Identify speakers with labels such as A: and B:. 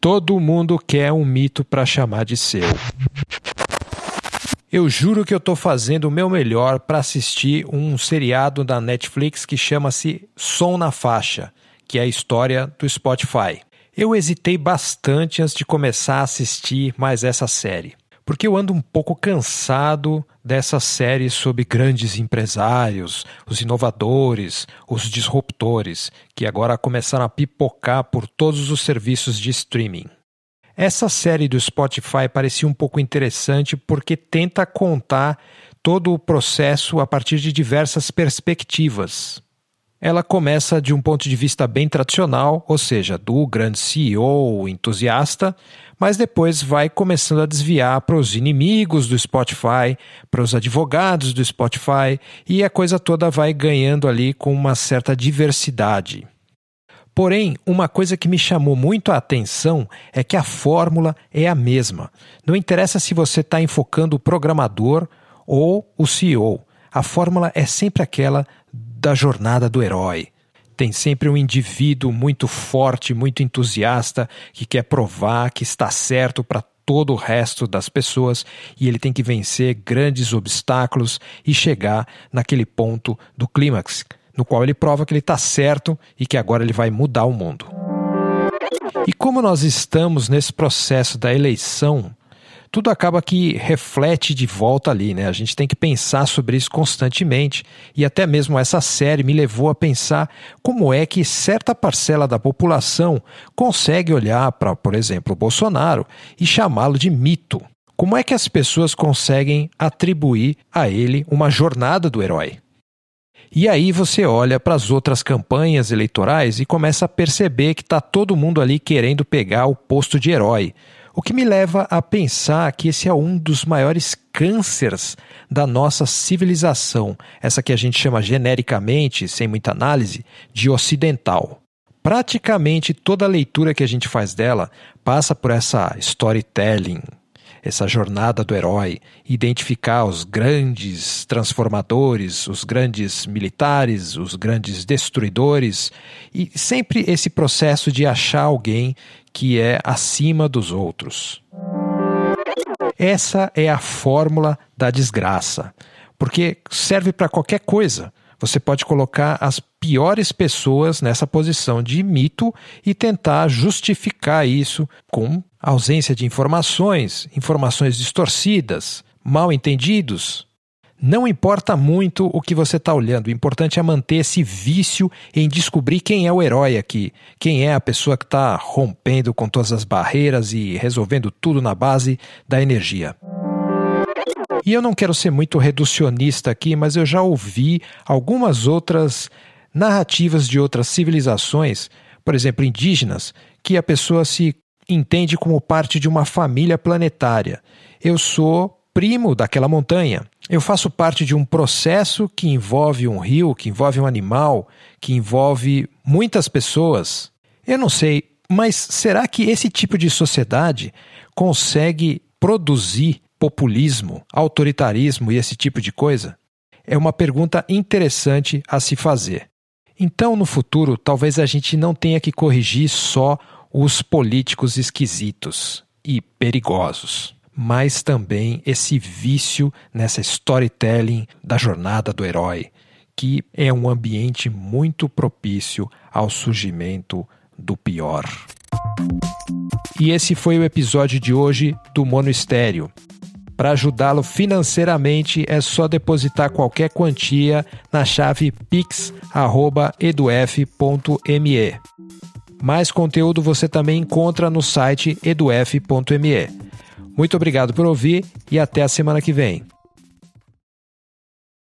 A: Todo mundo quer um mito para chamar de seu. Eu juro que eu estou fazendo o meu melhor para assistir um seriado da Netflix que chama-se Som na Faixa, que é a história do Spotify. Eu hesitei bastante antes de começar a assistir mais essa série porque eu ando um pouco cansado dessa série sobre grandes empresários, os inovadores, os disruptores, que agora começaram a pipocar por todos os serviços de streaming. Essa série do Spotify parecia um pouco interessante porque tenta contar todo o processo a partir de diversas perspectivas. Ela começa de um ponto de vista bem tradicional, ou seja, do grande CEO entusiasta, mas depois vai começando a desviar para os inimigos do Spotify, para os advogados do Spotify, e a coisa toda vai ganhando ali com uma certa diversidade. Porém, uma coisa que me chamou muito a atenção é que a fórmula é a mesma. Não interessa se você está enfocando o programador ou o CEO, a fórmula é sempre aquela da jornada do herói. Tem sempre um indivíduo muito forte, muito entusiasta, que quer provar que está certo para todo o resto das pessoas e ele tem que vencer grandes obstáculos e chegar naquele ponto do clímax, no qual ele prova que ele está certo e que agora ele vai mudar o mundo. E como nós estamos nesse processo da eleição tudo acaba que reflete de volta ali, né? A gente tem que pensar sobre isso constantemente e até mesmo essa série me levou a pensar como é que certa parcela da população consegue olhar para, por exemplo, o Bolsonaro e chamá-lo de mito. Como é que as pessoas conseguem atribuir a ele uma jornada do herói? E aí você olha para as outras campanhas eleitorais e começa a perceber que está todo mundo ali querendo pegar o posto de herói. O que me leva a pensar que esse é um dos maiores cânceres da nossa civilização, essa que a gente chama genericamente, sem muita análise, de ocidental. Praticamente toda a leitura que a gente faz dela passa por essa storytelling, essa jornada do herói, identificar os grandes transformadores, os grandes militares, os grandes destruidores, e sempre esse processo de achar alguém que é acima dos outros. Essa é a fórmula da desgraça, porque serve para qualquer coisa. Você pode colocar as piores pessoas nessa posição de mito e tentar justificar isso com ausência de informações, informações distorcidas, mal entendidos, não importa muito o que você está olhando, o importante é manter esse vício em descobrir quem é o herói aqui, quem é a pessoa que está rompendo com todas as barreiras e resolvendo tudo na base da energia. E eu não quero ser muito reducionista aqui, mas eu já ouvi algumas outras narrativas de outras civilizações, por exemplo, indígenas, que a pessoa se entende como parte de uma família planetária. Eu sou primo daquela montanha. Eu faço parte de um processo que envolve um rio, que envolve um animal, que envolve muitas pessoas. Eu não sei, mas será que esse tipo de sociedade consegue produzir populismo, autoritarismo e esse tipo de coisa? É uma pergunta interessante a se fazer. Então, no futuro, talvez a gente não tenha que corrigir só os políticos esquisitos e perigosos mas também esse vício nessa storytelling da jornada do herói, que é um ambiente muito propício ao surgimento do pior. E esse foi o episódio de hoje do Mono Estéreo. Para ajudá-lo financeiramente é só depositar qualquer quantia na chave pix@eduf.me. Mais conteúdo você também encontra no site eduf.me. Muito obrigado por ouvir e até a semana que vem.